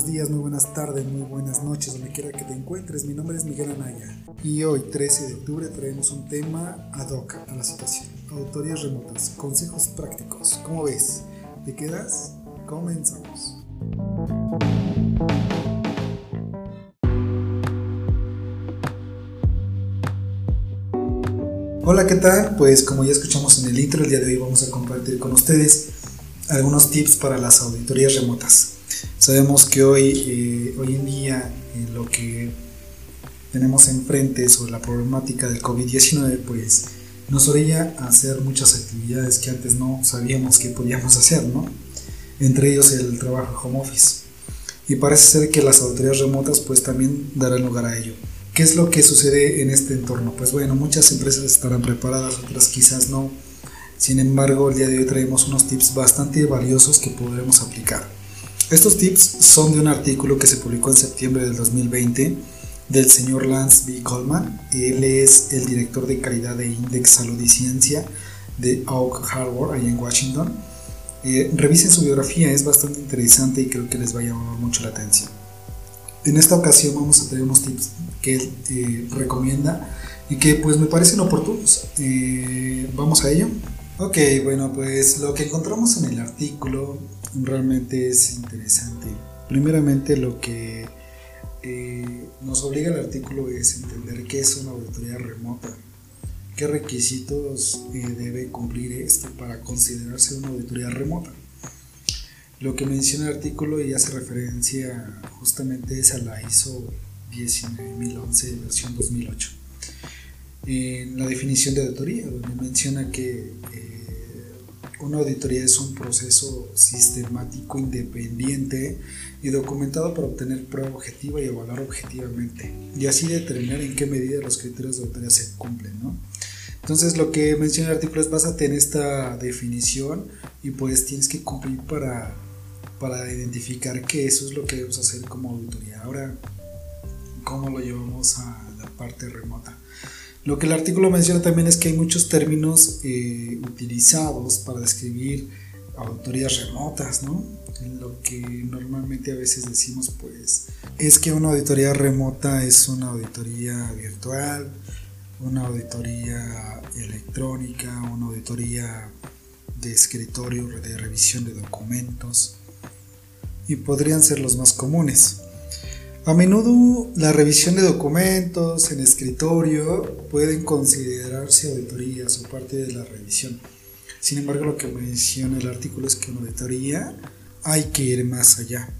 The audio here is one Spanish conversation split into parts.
buenos días, muy buenas tardes, muy buenas noches, donde quiera que te encuentres. Mi nombre es Miguel Anaya y hoy, 13 de octubre, traemos un tema ad hoc a la situación. Auditorías remotas, consejos prácticos. ¿Cómo ves? ¿Te quedas? Comenzamos. Hola, ¿qué tal? Pues como ya escuchamos en el intro, el día de hoy vamos a compartir con ustedes algunos tips para las auditorías remotas. Sabemos que hoy, eh, hoy en día lo que tenemos enfrente sobre la problemática del COVID-19 pues nos orilla a hacer muchas actividades que antes no sabíamos que podíamos hacer, ¿no? Entre ellos el trabajo home office. Y parece ser que las auditorías remotas pues también darán lugar a ello. ¿Qué es lo que sucede en este entorno? Pues bueno, muchas empresas estarán preparadas, otras quizás no. Sin embargo, el día de hoy traemos unos tips bastante valiosos que podremos aplicar. Estos tips son de un artículo que se publicó en septiembre del 2020 del señor Lance B. Coleman. Él es el director de calidad de Index Salud y Ciencia de Oak Harbor, ahí en Washington. Eh, revisen su biografía, es bastante interesante y creo que les va a llamar mucho la atención. En esta ocasión vamos a tener unos tips que él eh, recomienda y que pues me parecen oportunos. Eh, vamos a ello. Ok, bueno, pues lo que encontramos en el artículo realmente es interesante. Primeramente lo que eh, nos obliga el artículo es entender qué es una auditoría remota, qué requisitos eh, debe cumplir esto para considerarse una auditoría remota. Lo que menciona el artículo y hace referencia justamente es a la ISO 19011 versión 2008 en la definición de auditoría, donde menciona que eh, una auditoría es un proceso sistemático, independiente y documentado para obtener prueba objetiva y evaluar objetivamente, y así determinar en qué medida los criterios de auditoría se cumplen. ¿no? Entonces lo que menciona el artículo es básate en esta definición y pues tienes que cumplir para, para identificar que eso es lo que debemos hacer como auditoría. Ahora, ¿cómo lo llevamos a la parte remota? Lo que el artículo menciona también es que hay muchos términos eh, utilizados para describir auditorías remotas, ¿no? Lo que normalmente a veces decimos, pues, es que una auditoría remota es una auditoría virtual, una auditoría electrónica, una auditoría de escritorio, de revisión de documentos, y podrían ser los más comunes. A menudo la revisión de documentos en escritorio pueden considerarse auditorías o parte de la revisión. Sin embargo, lo que menciona el artículo es que una auditoría hay que ir más allá.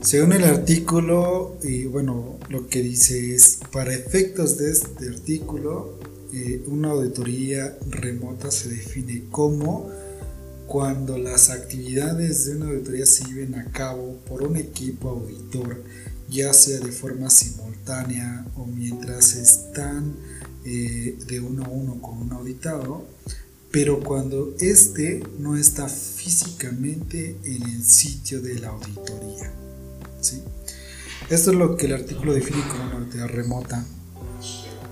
Según el artículo, y bueno, lo que dice es, para efectos de este artículo, eh, una auditoría remota se define como cuando las actividades de una auditoría se lleven a cabo por un equipo auditor ya sea de forma simultánea o mientras están eh, de uno a uno con un auditado, pero cuando éste no está físicamente en el sitio de la auditoría. ¿sí? Esto es lo que el artículo define como una auditoría remota.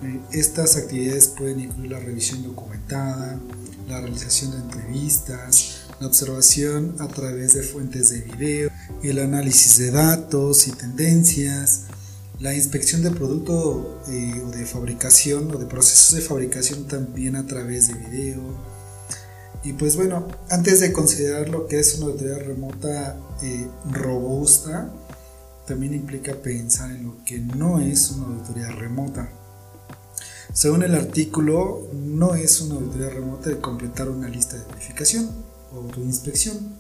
Eh, estas actividades pueden incluir la revisión documentada, la realización de entrevistas, la observación a través de fuentes de video, el análisis de datos y tendencias, la inspección de producto eh, o de fabricación o de procesos de fabricación también a través de video. Y pues bueno, antes de considerar lo que es una auditoría remota eh, robusta, también implica pensar en lo que no es una auditoría remota. Según el artículo, no es una auditoría remota de completar una lista de verificación o de inspección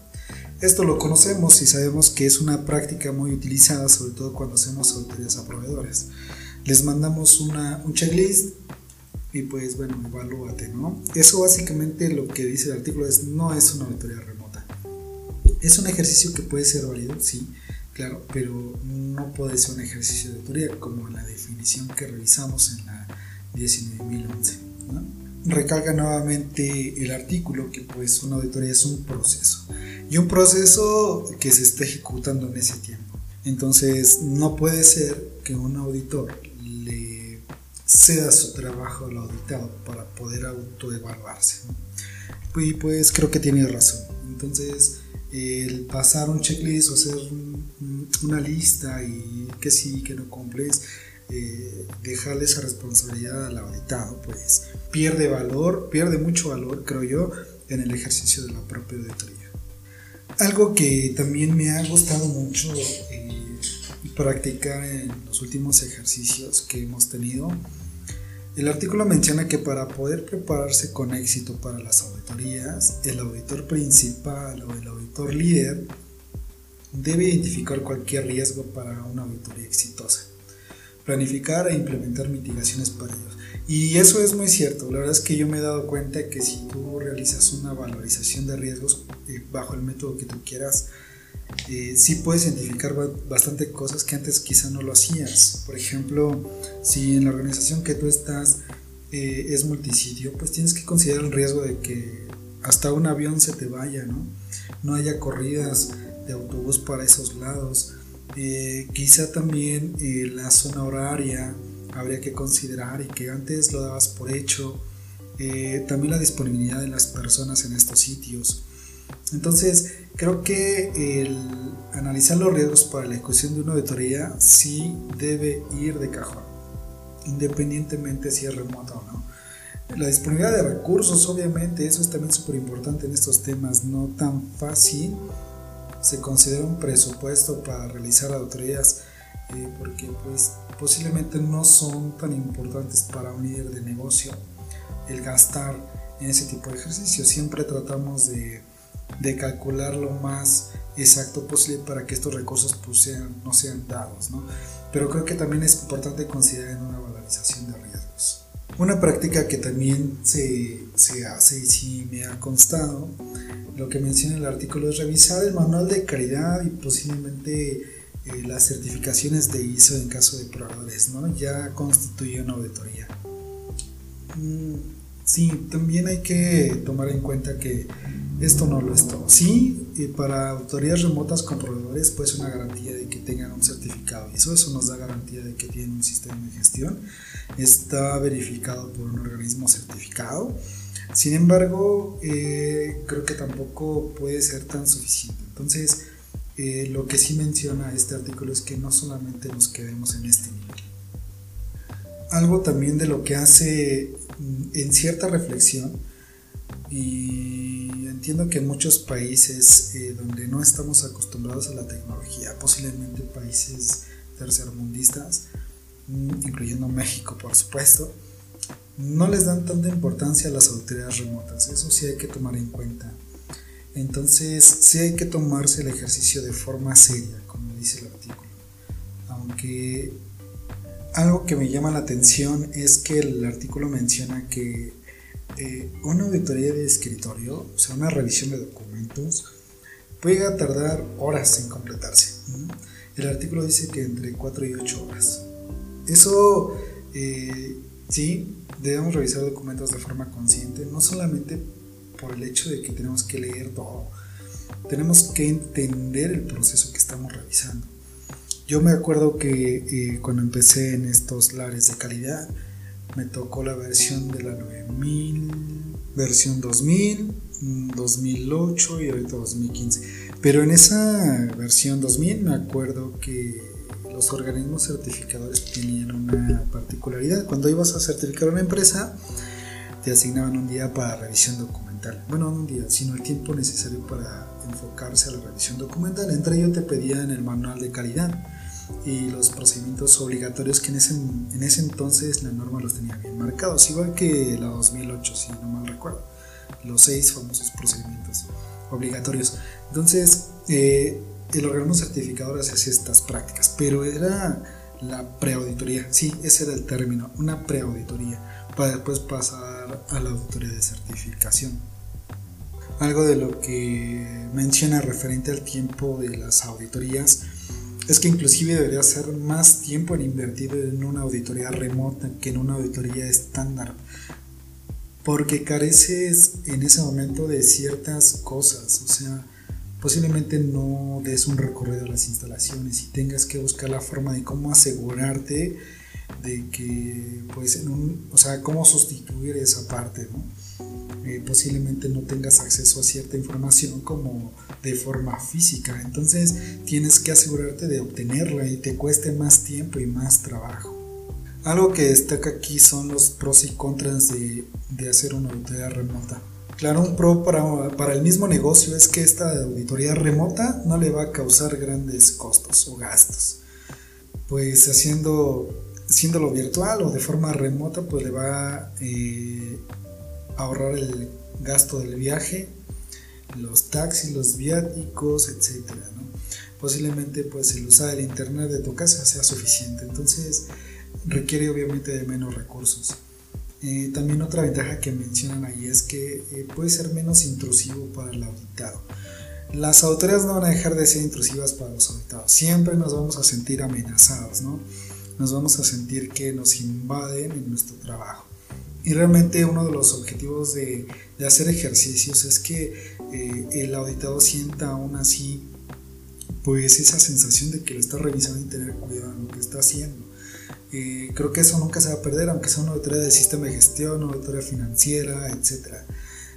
esto lo conocemos y sabemos que es una práctica muy utilizada, sobre todo cuando hacemos auditorías a proveedores. Les mandamos una, un checklist y pues bueno, evalúate, ¿no? Eso básicamente lo que dice el artículo es no es una auditoría remota. Es un ejercicio que puede ser válido, sí, claro, pero no puede ser un ejercicio de auditoría como la definición que revisamos en la 19011, ¿no? Recalca nuevamente el artículo que pues una auditoría es un proceso y un proceso que se está ejecutando en ese tiempo. Entonces no puede ser que un auditor le ceda su trabajo al auditado para poder autoevaluarse. Y pues creo que tiene razón. Entonces el pasar un checklist o hacer una lista y que sí, que no cumples, eh, dejarle esa responsabilidad al auditado, pues pierde valor, pierde mucho valor, creo yo, en el ejercicio de la propia auditoría. Algo que también me ha gustado mucho eh, practicar en los últimos ejercicios que hemos tenido, el artículo menciona que para poder prepararse con éxito para las auditorías, el auditor principal o el auditor líder debe identificar cualquier riesgo para una auditoría exitosa planificar e implementar mitigaciones para ellos. Y eso es muy cierto. La verdad es que yo me he dado cuenta que si tú realizas una valorización de riesgos eh, bajo el método que tú quieras, eh, sí puedes identificar bastante cosas que antes quizá no lo hacías. Por ejemplo, si en la organización que tú estás eh, es multisidio, pues tienes que considerar el riesgo de que hasta un avión se te vaya, ¿no? No haya corridas de autobús para esos lados eh, quizá también eh, la zona horaria habría que considerar y que antes lo dabas por hecho. Eh, también la disponibilidad de las personas en estos sitios. Entonces, creo que el analizar los riesgos para la ejecución de una auditoría sí debe ir de cajón, independientemente si es remota o no. La disponibilidad de recursos, obviamente, eso es también súper importante en estos temas, no tan fácil se considera un presupuesto para realizar auditorías eh, porque pues posiblemente no son tan importantes para un líder de negocio el gastar en ese tipo de ejercicios. Siempre tratamos de, de calcular lo más exacto posible para que estos recursos pues, no sean dados. ¿no? Pero creo que también es importante considerar en una valorización de riesgos. Una práctica que también se, se hace y sí me ha constado lo que menciona el artículo es revisar el manual de calidad y posiblemente eh, las certificaciones de ISO en caso de proveedores, ¿no? Ya constituye una auditoría. Mm, sí, también hay que tomar en cuenta que esto no lo es todo. Sí, para auditorías remotas con proveedores, pues una garantía de que tengan un certificado ISO, eso nos da garantía de que tienen un sistema de gestión, está verificado por un organismo certificado sin embargo, eh, creo que tampoco puede ser tan suficiente. Entonces, eh, lo que sí menciona este artículo es que no solamente nos quedemos en este nivel. Algo también de lo que hace en cierta reflexión, y entiendo que en muchos países eh, donde no estamos acostumbrados a la tecnología, posiblemente países tercermundistas, mm, incluyendo México por supuesto, no les dan tanta importancia a las autoridades remotas, eso sí hay que tomar en cuenta. Entonces, sí hay que tomarse el ejercicio de forma seria, como dice el artículo. Aunque algo que me llama la atención es que el artículo menciona que eh, una auditoría de escritorio, o sea, una revisión de documentos, puede tardar horas en completarse. El artículo dice que entre 4 y 8 horas. Eso eh, Sí, debemos revisar documentos de forma consciente, no solamente por el hecho de que tenemos que leer todo, tenemos que entender el proceso que estamos revisando. Yo me acuerdo que eh, cuando empecé en estos lares de calidad, me tocó la versión de la 9000, versión 2000, 2008 mm, y ahorita 2015. Pero en esa versión 2000 me acuerdo que los organismos certificadores tenían una particularidad. Cuando ibas a certificar una empresa, te asignaban un día para revisión documental. Bueno, no un día, sino el tiempo necesario para enfocarse a la revisión documental. Entre ellos te pedían el manual de calidad y los procedimientos obligatorios que en ese, en ese entonces la norma los tenía bien marcados, igual que la 2008, si no mal recuerdo. Los seis famosos procedimientos obligatorios. Entonces, eh, el órgano certificador hacía estas prácticas, pero era la preauditoría, sí, ese era el término, una preauditoría, para después pasar a la auditoría de certificación. Algo de lo que menciona referente al tiempo de las auditorías es que inclusive debería ser más tiempo en invertido en una auditoría remota que en una auditoría estándar, porque careces en ese momento de ciertas cosas, o sea, posiblemente no des un recorrido a las instalaciones y tengas que buscar la forma de cómo asegurarte de que, pues, en un, o sea, cómo sustituir esa parte, ¿no? Eh, posiblemente no tengas acceso a cierta información como de forma física. Entonces tienes que asegurarte de obtenerla y te cueste más tiempo y más trabajo. Algo que destaca aquí son los pros y contras de, hacer una auditoría remota. Claro, un pro para, para, el mismo negocio es que esta auditoría remota no le va a causar grandes costos o gastos. Pues haciendo, haciéndolo virtual o de forma remota, pues le va eh, ahorrar el gasto del viaje, los taxis, los viáticos, etc. Posiblemente pues el usar el internet de tu casa sea suficiente. Entonces requiere obviamente de menos recursos. Eh, también otra ventaja que mencionan ahí es que eh, puede ser menos intrusivo para el auditado. Las autoridades no van a dejar de ser intrusivas para los auditados. Siempre nos vamos a sentir amenazados, ¿no? Nos vamos a sentir que nos invaden en nuestro trabajo. Y realmente uno de los objetivos de, de hacer ejercicios es que eh, el auditado sienta aún así pues esa sensación de que lo está revisando y tener cuidado en lo que está haciendo. Eh, creo que eso nunca se va a perder, aunque sea una auditoría del sistema de gestión, una auditoría financiera, etc.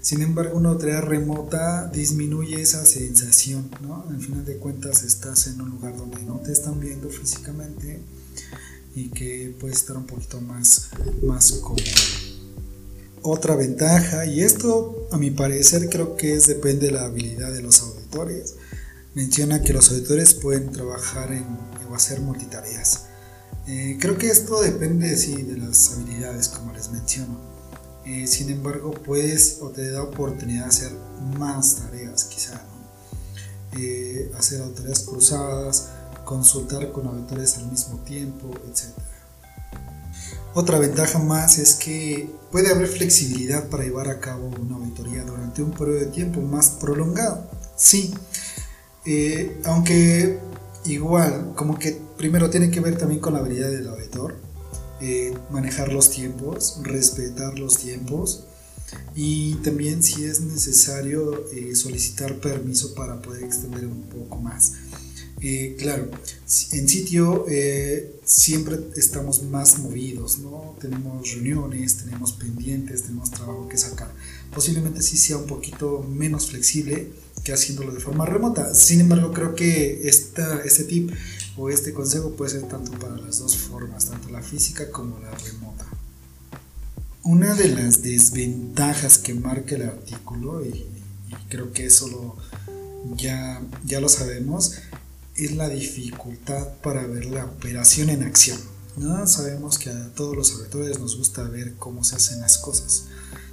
Sin embargo, una auditoría remota disminuye esa sensación, ¿no? Al final de cuentas estás en un lugar donde no te están viendo físicamente y que puedes estar un poquito más, más cómodo. Otra ventaja, y esto a mi parecer creo que es depende de la habilidad de los auditores, menciona que los auditores pueden trabajar en, o hacer multitareas. Eh, creo que esto depende sí, de las habilidades, como les menciono. Eh, sin embargo, puedes o te da oportunidad de hacer más tareas, quizá. Eh, hacer auditorías cruzadas, consultar con auditores al mismo tiempo, etc. Otra ventaja más es que puede haber flexibilidad para llevar a cabo una auditoría durante un periodo de tiempo más prolongado. Sí, eh, aunque igual, como que primero tiene que ver también con la habilidad del auditor, eh, manejar los tiempos, respetar los tiempos y también si es necesario eh, solicitar permiso para poder extender un poco más. Eh, claro, en sitio eh, siempre estamos más movidos, ¿no? Tenemos reuniones, tenemos pendientes, tenemos trabajo que sacar. Posiblemente sí sea un poquito menos flexible que haciéndolo de forma remota. Sin embargo, creo que esta, este tip o este consejo puede ser tanto para las dos formas, tanto la física como la remota. Una de las desventajas que marca el artículo, y, creo que eso ya, ya lo sabemos, es la dificultad para ver la operación en acción. ¿no? Sabemos que a todos los auditores nos gusta ver cómo se hacen las cosas,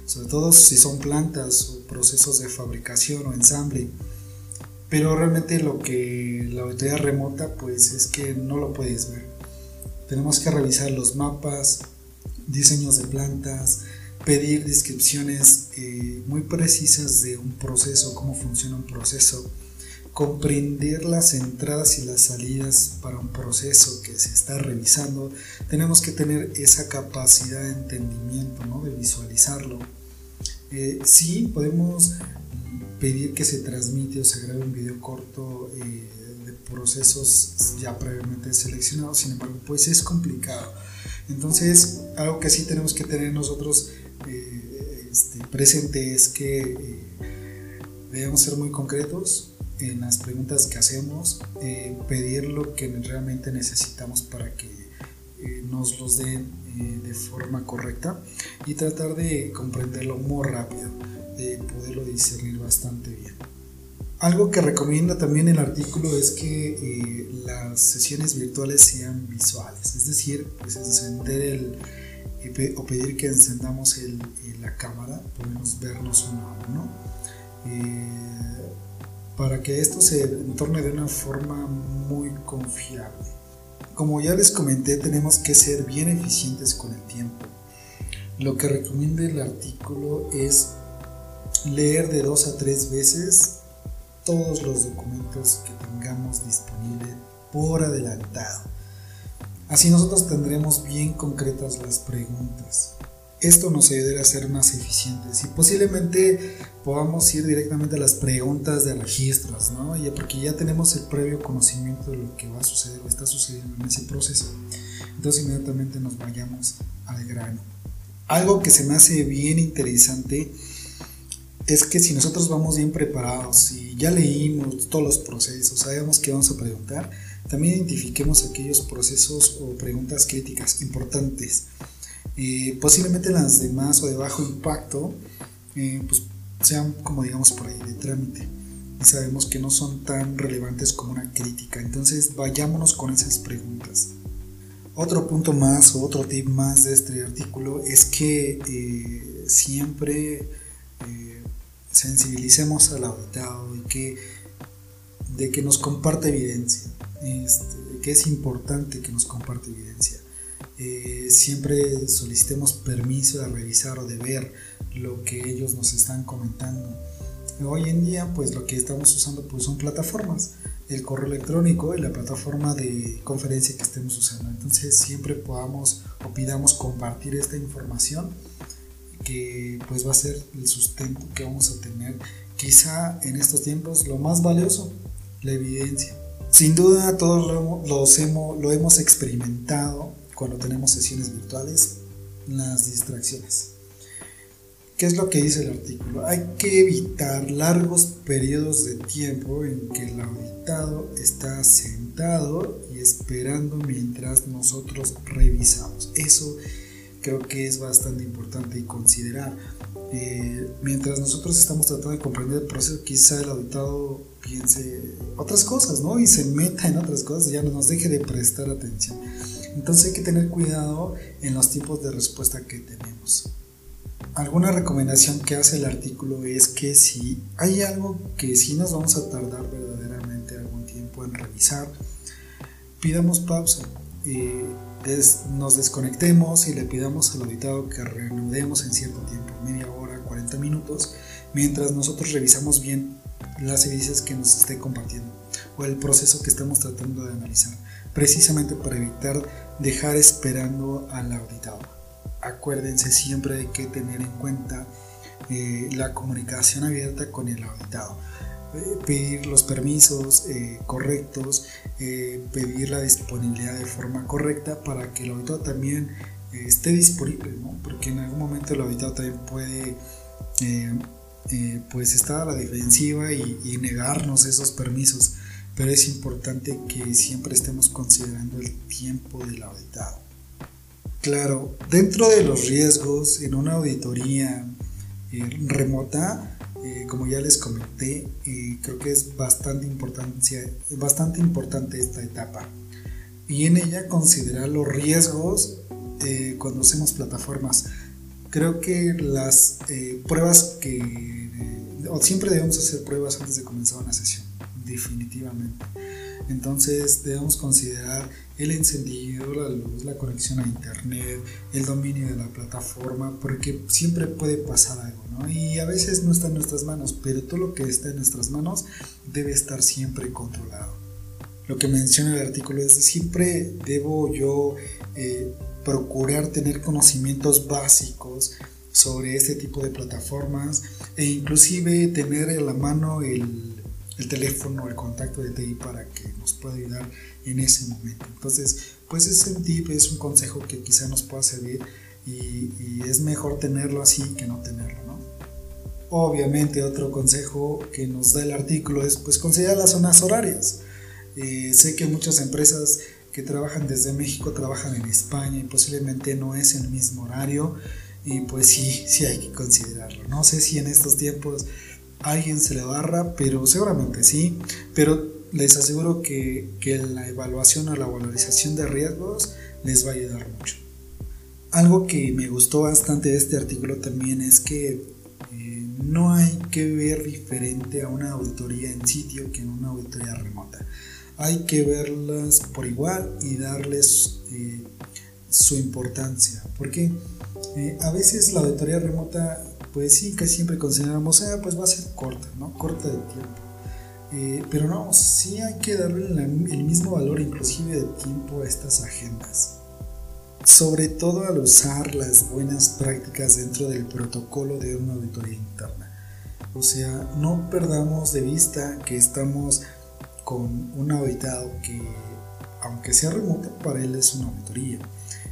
sobre todo si son plantas o procesos de fabricación o ensamble. Pero realmente lo que la auditoría remota pues es que no lo puedes ver. Tenemos que revisar los mapas, diseños de plantas, pedir descripciones eh, muy precisas de un proceso, cómo funciona un proceso comprender las entradas y las salidas para un proceso que se está revisando, tenemos que tener esa capacidad de entendimiento, ¿no? de visualizarlo. Eh, sí, podemos pedir que se transmite o se grabe un video corto eh, de procesos ya previamente seleccionados, sin embargo, pues es complicado. Entonces, algo que sí tenemos que tener nosotros eh, este, presente es que debemos ser muy concretos, en las preguntas que hacemos, eh, pedir lo que realmente necesitamos para que eh, nos los den eh, de forma correcta y tratar de comprenderlo muy rápido, de poderlo discernir bastante bien. Algo que recomienda también el artículo es que las sesiones virtuales sean visuales, es decir, pues encender el, o pedir que encendamos el, la cámara, podemos vernos uno a uno para que esto se torne de una forma muy confiable. Como ya les comenté, tenemos que ser bien eficientes con el tiempo. Lo que recomienda el artículo es leer de dos a tres veces todos los documentos que tengamos disponibles por adelantado. Así nosotros tendremos bien concretas las preguntas. Esto nos ayudará a ser más eficientes y posiblemente podamos ir directamente a las preguntas de registros, ¿no? Ya porque ya tenemos el previo conocimiento de lo que va a suceder o está sucediendo en ese proceso. Entonces inmediatamente nos vayamos al grano. Algo que se me hace bien interesante es que si nosotros vamos bien preparados y ya leímos todos los procesos, sabemos que vamos a preguntar, también identifiquemos aquellos procesos o preguntas críticas importantes. Eh, posiblemente las de más o de bajo impacto, eh, pues sean como digamos por ahí de trámite y sabemos que no son tan relevantes como una crítica. Entonces vayámonos con esas preguntas. Otro punto más o otro tip más de este artículo es que eh, siempre eh, sensibilicemos al auditado y que, de que nos comparte evidencia, este, que es importante que nos comparte evidencia. Eh, siempre solicitemos permiso de revisar o de ver lo que ellos nos están comentando Hoy en día, pues lo que estamos usando pues, son plataformas, el correo electrónico y la plataforma de conferencia que estemos usando. Entonces siempre podamos o pidamos compartir esta información que pues va a ser el sustento que vamos a tener quizá en estos tiempos lo más valioso, la evidencia. Sin duda todos lo, hemos, lo hemos experimentado cuando tenemos sesiones virtuales, las distracciones. ¿Qué es lo que dice el artículo? Hay que evitar largos periodos de tiempo en que el auditado está sentado y esperando mientras nosotros revisamos. Eso creo que es bastante importante y considerar. Eh, mientras nosotros estamos tratando de comprender el proceso, quizá el auditado piense otras cosas, ¿no? Y se meta en otras cosas y ya no nos deje de prestar atención. Entonces hay que tener cuidado en los tipos de respuesta que tenemos. Alguna recomendación que hace el artículo es que si hay algo que sí nos vamos a tardar verdaderamente algún tiempo en revisar, pidamos pausa, eh, nos desconectemos y le pidamos al auditado que reanudemos en cierto tiempo, media hora, 40 minutos, mientras nosotros revisamos bien las evidencias que nos esté compartiendo o el proceso que estamos tratando de analizar, precisamente para evitar dejar esperando al auditado acuérdense siempre de que tener en cuenta eh, la comunicación abierta con el auditado. Eh, pedir los permisos eh, correctos, pedir la disponibilidad de forma correcta para que el auditado también esté disponible, porque en algún momento el auditado también puede pues estar a la defensiva y negarnos esos permisos, pero es importante que siempre estemos considerando el tiempo del auditado. Claro, dentro de los riesgos en una auditoría eh, remota, eh, como ya les comenté, eh, creo que es bastante, bastante importante esta etapa. Y en ella considerar los riesgos cuando hacemos plataformas. Creo que las pruebas que... o siempre debemos hacer pruebas antes de comenzar una sesión, definitivamente. Entonces debemos considerar el encendido, la luz, la conexión a internet, el dominio de la plataforma, porque siempre puede pasar algo, ¿no? Y a veces no está en nuestras manos, pero todo lo que está en nuestras manos debe estar siempre controlado. Lo que menciona el artículo es siempre debo yo eh, procurar tener conocimientos básicos sobre este tipo de plataformas e inclusive tener en la mano el el teléfono, el contacto de TI para que nos pueda ayudar en ese momento. Entonces, pues ese tip es un consejo que quizá nos pueda servir y, es mejor tenerlo así que no tenerlo. Obviamente otro consejo que nos da el artículo es pues considerar las zonas horarias. Eh, sé que muchas empresas que trabajan desde México trabajan en España y posiblemente no es el mismo horario y pues sí, sí hay que considerarlo. No sé si en estos tiempos alguien se le barra, pero seguramente sí, pero les aseguro que, la evaluación o la valorización de riesgos les va a ayudar mucho. Algo que me gustó bastante de este artículo también es que eh, no hay que ver diferente a una auditoría en sitio que en una auditoría remota. Hay que verlas por igual y darles eh, su importancia, porque eh, a veces la auditoría remota pues sí, que siempre consideramos, ah, pues va a ser corta, ¿no? Corta de tiempo. Eh, pero no, sí hay que darle el mismo valor inclusive de tiempo a estas agendas. Sobre todo al usar las buenas prácticas dentro del protocolo de una auditoría interna. O sea, no perdamos de vista que estamos con un auditado que, aunque sea remoto, para él es una auditoría.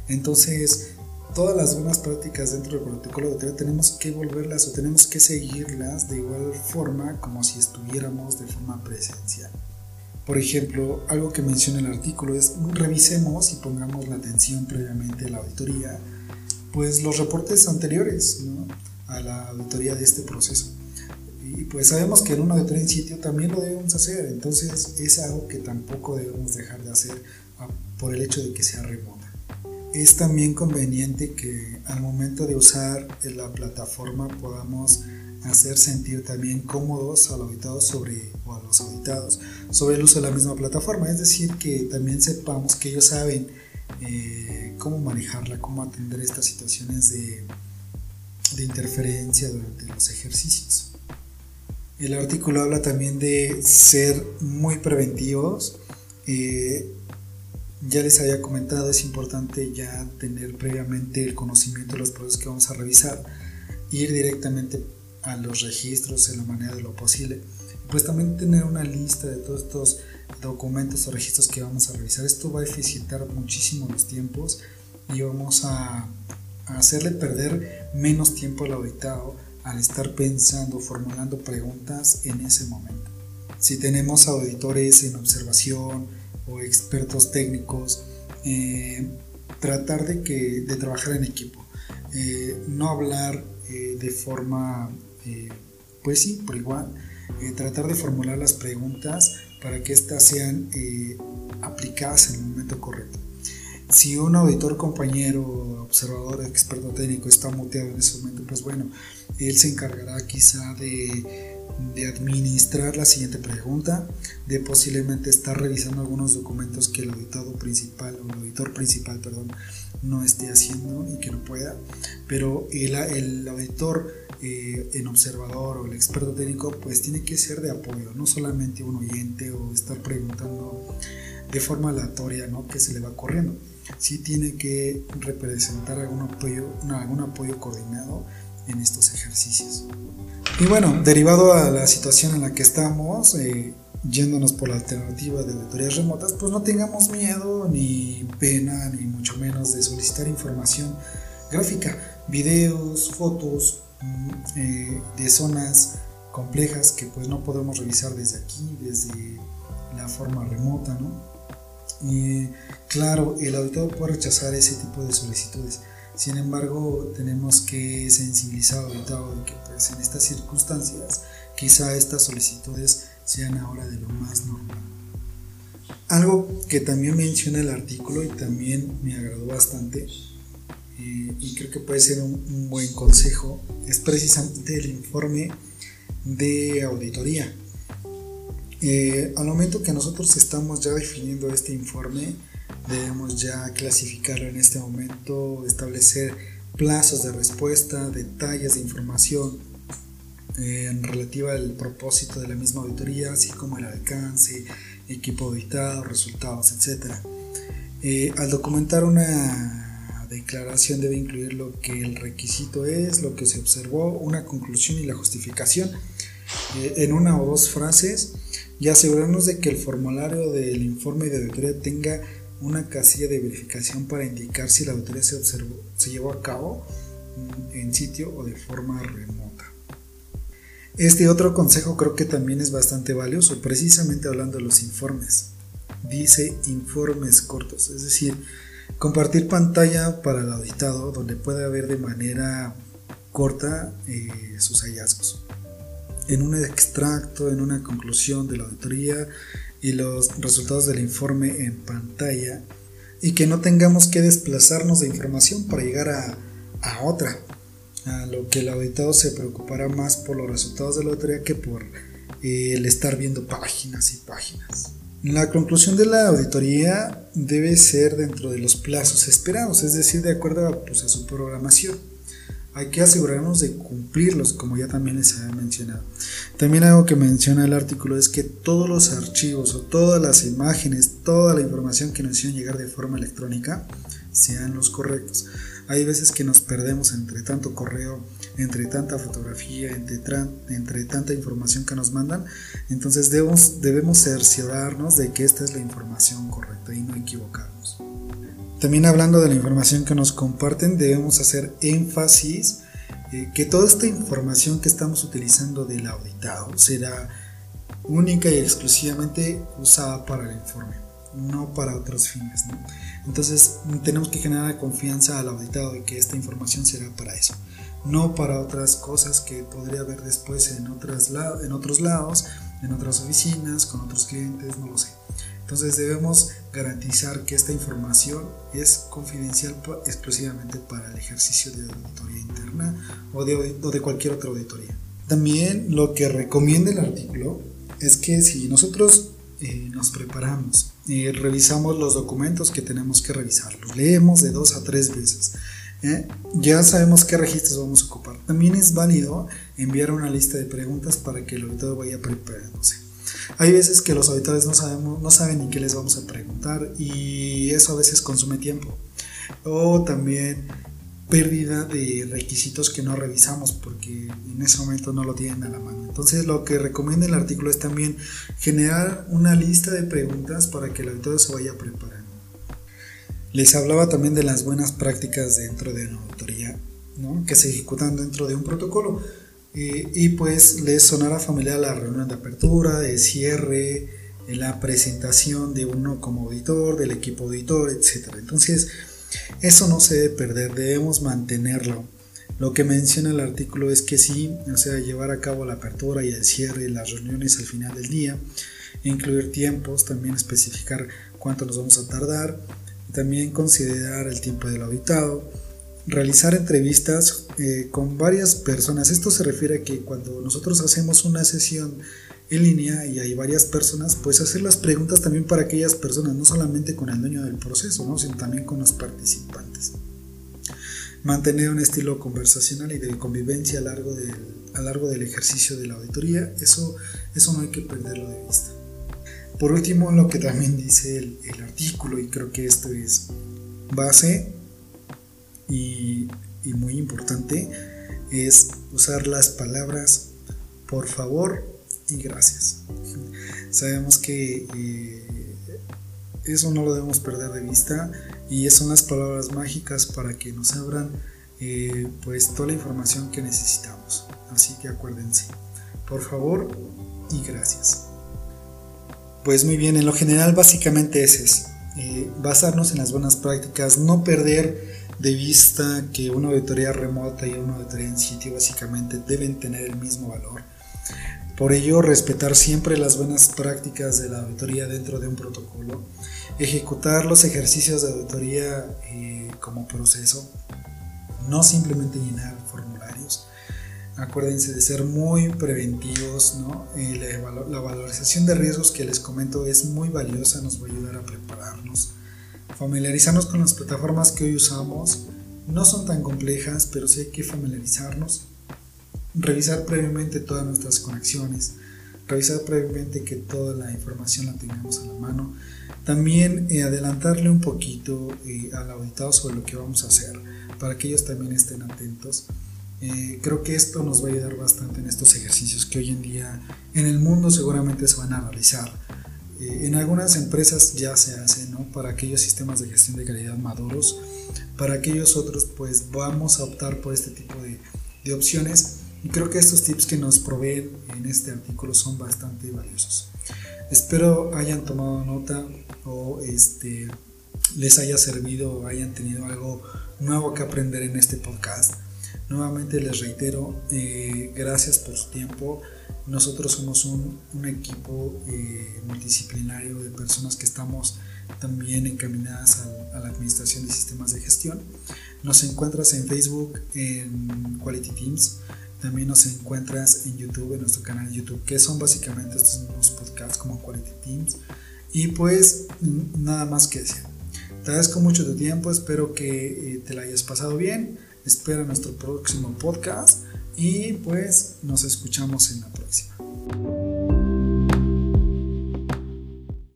Entonces, todas las buenas prácticas dentro del protocolo de auditoría tenemos que volverlas o tenemos que seguirlas de igual forma como si estuviéramos de forma presencial. Por ejemplo, algo que menciona el artículo es revisemos y pongamos la atención previamente a la auditoría, pues los reportes anteriores a la auditoría de este proceso. Y pues sabemos que en una auditoría en sitio también lo debemos hacer, entonces es algo que tampoco debemos dejar de hacer ah, por el hecho de que sea remota. Es también conveniente que al momento de usar la plataforma podamos hacer sentir también cómodos al auditado sobre, o a los auditados sobre el uso de la misma plataforma. Es decir, que también sepamos que ellos saben eh, cómo manejarla, cómo atender estas situaciones de, de interferencia durante los ejercicios. El artículo habla también de ser muy preventivos. Eh, ya les había comentado, es importante ya tener previamente el conocimiento de los procesos que vamos a revisar, ir directamente a los registros en la manera de lo posible. Pues también tener una lista de todos estos documentos o registros que vamos a revisar. Esto va a eficientar muchísimo los tiempos y vamos a, hacerle perder menos tiempo al auditado al estar pensando, formulando preguntas en ese momento. Si tenemos auditores en observación o expertos técnicos, eh, tratar de, que, de trabajar en equipo, eh, no hablar eh, de forma pues sí, por igual, tratar de formular las preguntas para que éstas sean aplicadas en el momento correcto. Si un auditor, compañero, observador, experto técnico está muteado en ese momento, pues bueno, él se encargará quizá de, de administrar la siguiente pregunta, de posiblemente estar revisando algunos documentos que el auditado principal o el auditor principal, perdón, no esté haciendo y que no pueda, pero el, el auditor eh, en observador o el experto técnico, pues tiene que ser de apoyo, no solamente un oyente o estar preguntando de forma aleatoria, ¿no? Que se le va corriendo. Sí tiene que representar algún apoyo, algún apoyo coordinado en estos ejercicios. Y bueno, derivado a la situación en la que estamos, eh, yéndonos por la alternativa de auditorías remotas, pues no tengamos miedo ni pena, ni mucho menos de solicitar información gráfica, videos, fotos, eh, de zonas complejas que pues no podemos revisar desde aquí, desde la forma remota, ¿no? Y claro, el auditor puede rechazar ese tipo de solicitudes. Sin embargo, tenemos que sensibilizar auditado de que pues, en estas circunstancias quizá estas solicitudes sean ahora de lo más normal. Algo que también menciona el artículo y también me agradó bastante y creo que puede ser un, buen consejo, es precisamente el informe de auditoría. Eh, al momento que nosotros estamos ya definiendo este informe, debemos ya clasificarlo en este momento, establecer plazos de respuesta, detalles de información eh, en relativa al propósito de la misma auditoría, así como el alcance, equipo auditado, resultados, etc. Eh, al documentar una declaración debe incluir lo que el requisito es, lo que se observó, una conclusión y la justificación eh, en una o dos frases y asegurarnos de que el formulario del informe de auditoría tenga una casilla de verificación para indicar si la auditoría se, observó, se llevó a cabo mm, en sitio o de forma remota. Este otro consejo creo que también es bastante valioso, precisamente hablando de los informes. Dice informes cortos, es decir, Compartir pantalla para el auditado donde pueda ver de manera corta eh, sus hallazgos. En un extracto, en una conclusión de la auditoría y los resultados del informe en pantalla y que no tengamos que desplazarnos de información para llegar a, a otra. A lo que el auditado se preocupará más por los resultados de la auditoría que por eh, el estar viendo páginas y páginas. La conclusión de la auditoría debe ser dentro de los plazos esperados, es decir, de acuerdo a, pues, a su programación. Hay que asegurarnos de cumplirlos, como ya también les había mencionado. También algo que menciona el artículo es que todos los archivos o todas las imágenes, toda la información que nos hicieron llegar de forma electrónica sean los correctos. Hay veces que nos perdemos entre tanto correo entre tanta fotografía, entre, tanta información que nos mandan. Entonces debemos, debemos cerciorarnos de que esta es la información correcta y no equivocarnos. También hablando de la información que nos comparten, debemos hacer énfasis eh, que toda esta información que estamos utilizando del auditado será única y exclusivamente usada para el informe, no para otros fines. Entonces tenemos que generar confianza al auditado de que esta información será para eso, no para otras cosas que podría haber después en, otras en otros lados, en otras oficinas, con otros clientes, no lo sé. Entonces debemos garantizar que esta información es confidencial exclusivamente para el ejercicio de auditoría interna o de, de cualquier otra auditoría. También lo que recomienda el artículo es que si nosotros eh, nos preparamos y revisamos los documentos que tenemos que revisar, los leemos de dos a tres veces, ¿eh? ya sabemos qué registros vamos a ocupar. También es válido enviar una lista de preguntas para que el auditor vaya preparándose. Hay veces que los auditores no, no saben ni qué les vamos a preguntar y eso a veces consume tiempo. O también pérdida de requisitos que no revisamos porque en ese momento no lo tienen a la mano. Entonces lo que recomienda el artículo es también generar una lista de preguntas para que el auditor se vaya preparando. Les hablaba también de las buenas prácticas dentro de una auditoría que se ejecutan dentro de un protocolo. Y pues les sonará familiar la reunión de apertura, de cierre, la presentación de uno como auditor, del equipo auditor, etc. Entonces, eso no se debe perder, debemos mantenerlo. Lo que menciona el artículo es que sí, o sea, llevar a cabo la apertura y el cierre, las reuniones al final del día, incluir tiempos, también especificar cuánto nos vamos a tardar, también considerar el tiempo del auditado, realizar entrevistas eh, con varias personas. Esto se refiere a que cuando nosotros hacemos una sesión en línea y hay varias personas, pues hacer las preguntas también para aquellas personas, no solamente con el dueño del proceso, ¿no? sino también con los participantes. Mantener un estilo conversacional y de convivencia a largo del, a largo del ejercicio de la auditoría, eso, eso no hay que perderlo de vista. Por último, lo que también dice el, el artículo, y creo que esto es base y, muy importante, es usar las palabras por favor, y gracias. Sabemos que eh, eso no lo debemos perder de vista y son las palabras mágicas para que nos abran eh, pues toda la información que necesitamos. Así que acuérdense, por favor y gracias. Pues muy bien, en lo general básicamente es eso. Eh, basarnos en las buenas prácticas, no perder de vista que una auditoría remota y una auditoría en sitio básicamente deben tener el mismo valor por ello, respetar siempre las buenas prácticas de la auditoría dentro de un protocolo, ejecutar los ejercicios de auditoría eh, como proceso, no simplemente llenar formularios. Acuérdense de ser muy preventivos, ¿no? Eh, la, la valorización de riesgos que les comento es muy valiosa, nos va a ayudar a prepararnos. Familiarizarnos con las plataformas que hoy usamos, no son tan complejas, pero sí hay que familiarizarnos revisar previamente todas nuestras conexiones, revisar previamente que toda la información la tengamos a la mano, también eh, adelantarle un poquito eh, al auditado sobre lo que vamos a hacer, para que ellos también estén atentos. Eh, creo que esto nos va a ayudar bastante en estos ejercicios que hoy en día en el mundo seguramente se van a realizar. En algunas empresas ya se hace, ¿no? Para aquellos sistemas de gestión de calidad maduros, para aquellos otros pues vamos a optar por este tipo de, de opciones y creo que estos tips que nos proveen en este artículo son bastante valiosos. Espero hayan tomado nota o este, les haya servido o hayan tenido algo nuevo que aprender en este podcast. Nuevamente les reitero, eh, gracias por su tiempo. Nosotros somos un, un equipo eh, multidisciplinario de personas que estamos también encaminadas a, a, la administración de sistemas de gestión. Nos encuentras en Facebook en Quality Teams. También nos encuentras en YouTube, en nuestro canal de YouTube, que son básicamente estos mismos podcasts como Quality Teams. Y pues nada más que decir. Te agradezco mucho tu tiempo, espero que eh, te la hayas pasado bien. Espera nuestro próximo podcast y pues nos escuchamos en la próxima.